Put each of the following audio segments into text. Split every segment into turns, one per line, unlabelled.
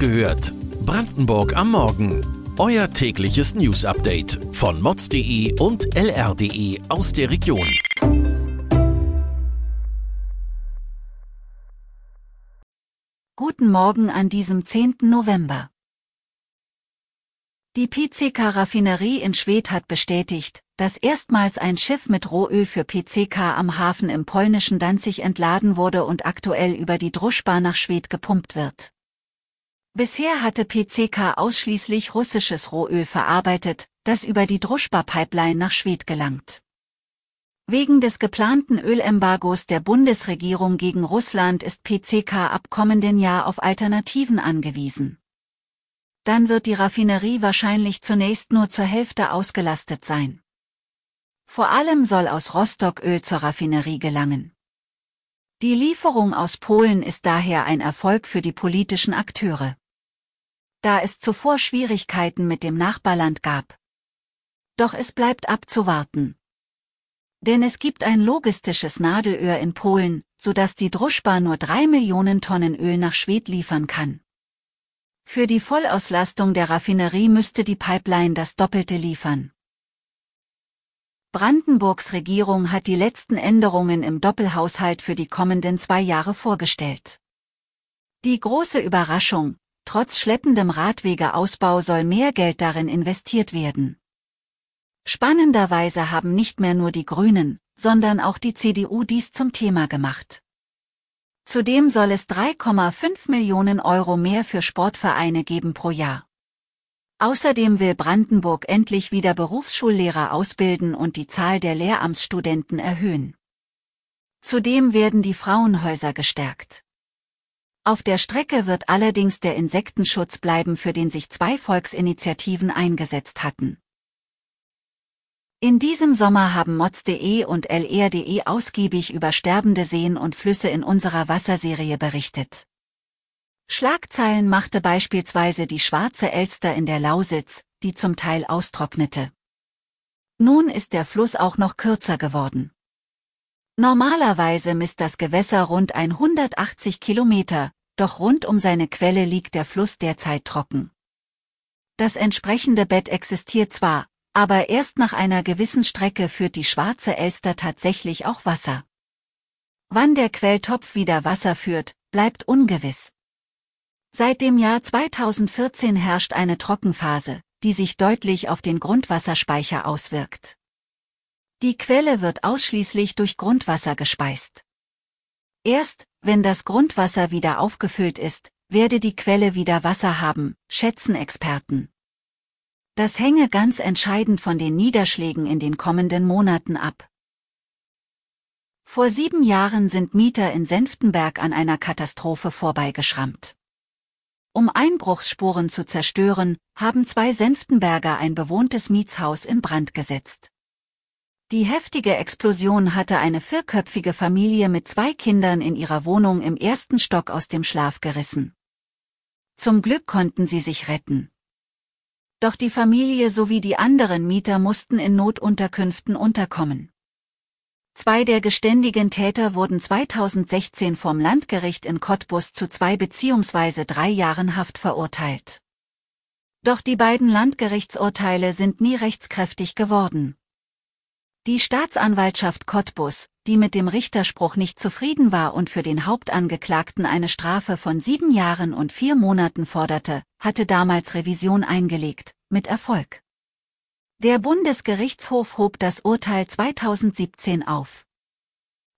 gehört. Brandenburg am Morgen. Euer tägliches News-Update von mods.de und lr.de aus der Region.
Guten Morgen an diesem 10. November. Die PCK-Raffinerie in Schwedt hat bestätigt, dass erstmals ein Schiff mit Rohöl für PCK am Hafen im polnischen Danzig entladen wurde und aktuell über die Druschba nach Schwedt gepumpt wird. Bisher hatte PCK ausschließlich russisches Rohöl verarbeitet, das über die Druschba-Pipeline nach Schwedt gelangt. Wegen des geplanten Ölembargos der Bundesregierung gegen Russland ist PCK ab kommenden Jahr auf Alternativen angewiesen. Dann wird die Raffinerie wahrscheinlich zunächst nur zur Hälfte ausgelastet sein. Vor allem soll aus Rostock Öl zur Raffinerie gelangen. Die Lieferung aus Polen ist daher ein Erfolg für die politischen Akteure. Da es zuvor Schwierigkeiten mit dem Nachbarland gab. Doch es bleibt abzuwarten. Denn es gibt ein logistisches Nadelöhr in Polen, so dass die Druschba nur drei Millionen Tonnen Öl nach Schwed liefern kann. Für die Vollauslastung der Raffinerie müsste die Pipeline das Doppelte liefern. Brandenburgs Regierung hat die letzten Änderungen im Doppelhaushalt für die kommenden zwei Jahre vorgestellt. Die große Überraschung, trotz schleppendem Radwegeausbau soll mehr Geld darin investiert werden. Spannenderweise haben nicht mehr nur die Grünen, sondern auch die CDU dies zum Thema gemacht. Zudem soll es 3,5 Millionen Euro mehr für Sportvereine geben pro Jahr. Außerdem will Brandenburg endlich wieder Berufsschullehrer ausbilden und die Zahl der Lehramtsstudenten erhöhen. Zudem werden die Frauenhäuser gestärkt. Auf der Strecke wird allerdings der Insektenschutz bleiben, für den sich zwei Volksinitiativen eingesetzt hatten. In diesem Sommer haben mods.de und lr.de ausgiebig über sterbende Seen und Flüsse in unserer Wasserserie berichtet. Schlagzeilen machte beispielsweise die schwarze Elster in der Lausitz, die zum Teil austrocknete. Nun ist der Fluss auch noch kürzer geworden. Normalerweise misst das Gewässer rund 180 Kilometer, doch rund um seine Quelle liegt der Fluss derzeit trocken. Das entsprechende Bett existiert zwar, aber erst nach einer gewissen Strecke führt die schwarze Elster tatsächlich auch Wasser. Wann der Quelltopf wieder Wasser führt, bleibt ungewiss. Seit dem Jahr 2014 herrscht eine Trockenphase, die sich deutlich auf den Grundwasserspeicher auswirkt. Die Quelle wird ausschließlich durch Grundwasser gespeist. Erst, wenn das Grundwasser wieder aufgefüllt ist, werde die Quelle wieder Wasser haben, schätzen Experten. Das hänge ganz entscheidend von den Niederschlägen in den kommenden Monaten ab. Vor sieben Jahren sind Mieter in Senftenberg an einer Katastrophe vorbeigeschrammt. Um Einbruchsspuren zu zerstören, haben zwei Senftenberger ein bewohntes Mietshaus in Brand gesetzt. Die heftige Explosion hatte eine vierköpfige Familie mit zwei Kindern in ihrer Wohnung im ersten Stock aus dem Schlaf gerissen. Zum Glück konnten sie sich retten. Doch die Familie sowie die anderen Mieter mussten in Notunterkünften unterkommen. Zwei der geständigen Täter wurden 2016 vom Landgericht in Cottbus zu zwei bzw. drei Jahren Haft verurteilt. Doch die beiden Landgerichtsurteile sind nie rechtskräftig geworden. Die Staatsanwaltschaft Cottbus, die mit dem Richterspruch nicht zufrieden war und für den Hauptangeklagten eine Strafe von sieben Jahren und vier Monaten forderte, hatte damals Revision eingelegt, mit Erfolg. Der Bundesgerichtshof hob das Urteil 2017 auf.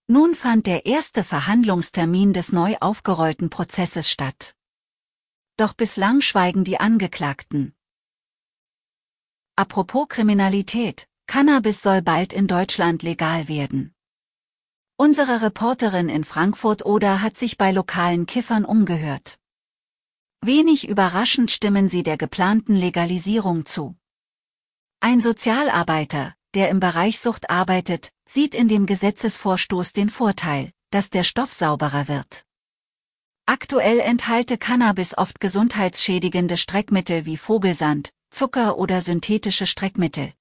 Nun fand der erste Verhandlungstermin des neu aufgerollten Prozesses statt. Doch bislang schweigen die Angeklagten. Apropos Kriminalität, Cannabis soll bald in Deutschland legal werden. Unsere Reporterin in Frankfurt oder hat sich bei lokalen Kiffern umgehört. Wenig überraschend stimmen sie der geplanten Legalisierung zu. Ein Sozialarbeiter, der im Bereich Sucht arbeitet, sieht in dem Gesetzesvorstoß den Vorteil, dass der Stoff sauberer wird. Aktuell enthalte Cannabis oft gesundheitsschädigende Streckmittel wie Vogelsand, Zucker oder synthetische Streckmittel.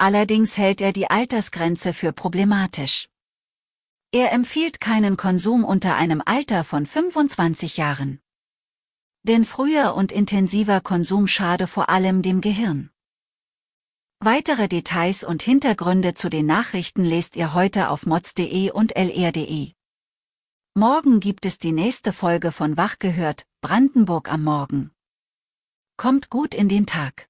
Allerdings hält er die Altersgrenze für problematisch. Er empfiehlt keinen Konsum unter einem Alter von 25 Jahren. Denn früher und intensiver Konsum schade vor allem dem Gehirn. Weitere Details und Hintergründe zu den Nachrichten lest ihr heute auf mods.de und lr.de. Morgen gibt es die nächste Folge von Wach gehört, Brandenburg am Morgen. Kommt gut in den Tag.